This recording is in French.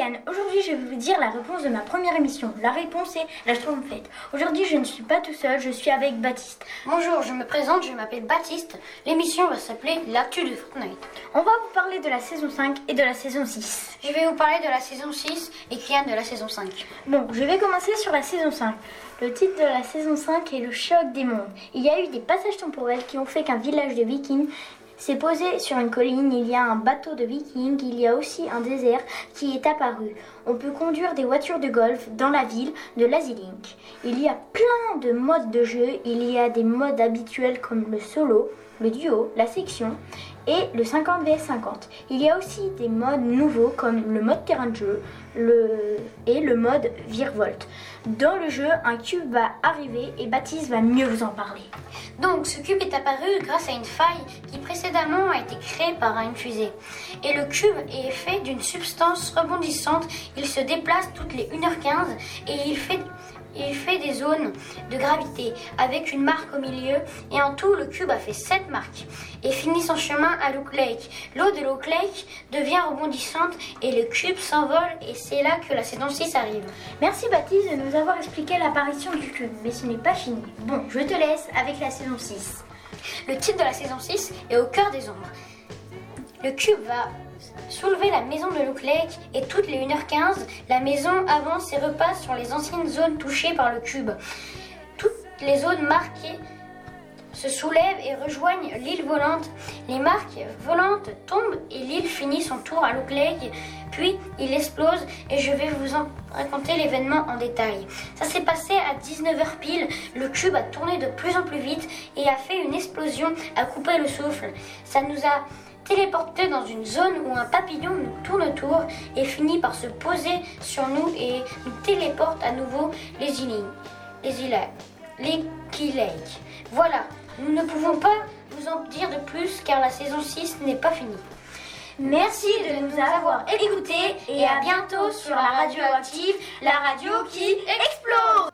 Yann, aujourd'hui je vais vous dire la réponse de ma première émission. La réponse est la Schtroumpfette. Aujourd'hui je ne suis pas tout seul, je suis avec Baptiste. Bonjour, je me présente, je m'appelle Baptiste. L'émission va s'appeler L'actu de Fortnite. On va vous parler de la saison 5 et de la saison 6. Je vais vous parler de la saison 6 et Kian de la saison 5. Bon, je vais commencer sur la saison 5. Le titre de la saison 5 est Le choc des mondes. Il y a eu des passages temporels qui ont fait qu'un village de vikings s'est posé sur une colline, il y a un bateau de vikings, il y a aussi un désert qui est apparu. On peut conduire des voitures de golf dans la ville de Lazilink. Il y a plein de modes de jeu, il y a des modes habituels comme le solo, le duo, la section et le 50 vs 50. Il y a aussi des modes nouveaux comme le mode terrain de jeu et le mode virevolte. Dans le jeu, un cube va arriver et Baptiste va mieux vous en parler. Donc, ce cube est apparu grâce à une faille qui précédemment a été créée par une fusée. Et le cube est fait d'une substance rebondissante. Il se déplace toutes les 1h15 et il fait il fait des zones de gravité avec une marque au milieu et en tout le cube a fait 7 marques et finit son chemin à Look Lake. L'eau de Look Lake devient rebondissante et le cube s'envole et c'est là que la saison 6 arrive. Merci Baptiste de nous avoir expliqué l'apparition du cube, mais ce n'est pas fini. Bon, je te laisse avec la saison 6. Le titre de la saison 6 est Au cœur des ombres. Le cube va soulever la maison de Lake et toutes les 1h15, la maison avance et repasse sur les anciennes zones touchées par le cube. Toutes les zones marquées se soulèvent et rejoignent l'île volante. Les marques volantes tombent et l'île finit son tour à Lake. Puis il explose et je vais vous en raconter l'événement en détail. Ça s'est passé à 19h pile. Le cube a tourné de plus en plus vite et a fait une explosion, a coupé le souffle. Ça nous a téléporté dans une zone où un papillon nous tourne autour et finit par se poser sur nous et nous téléporte à nouveau les îles. Les îles. Les Key. Voilà, nous ne pouvons pas vous en dire de plus car la saison 6 n'est pas finie. Merci de nous avoir écoutés et à bientôt sur la radio active, la radio qui explose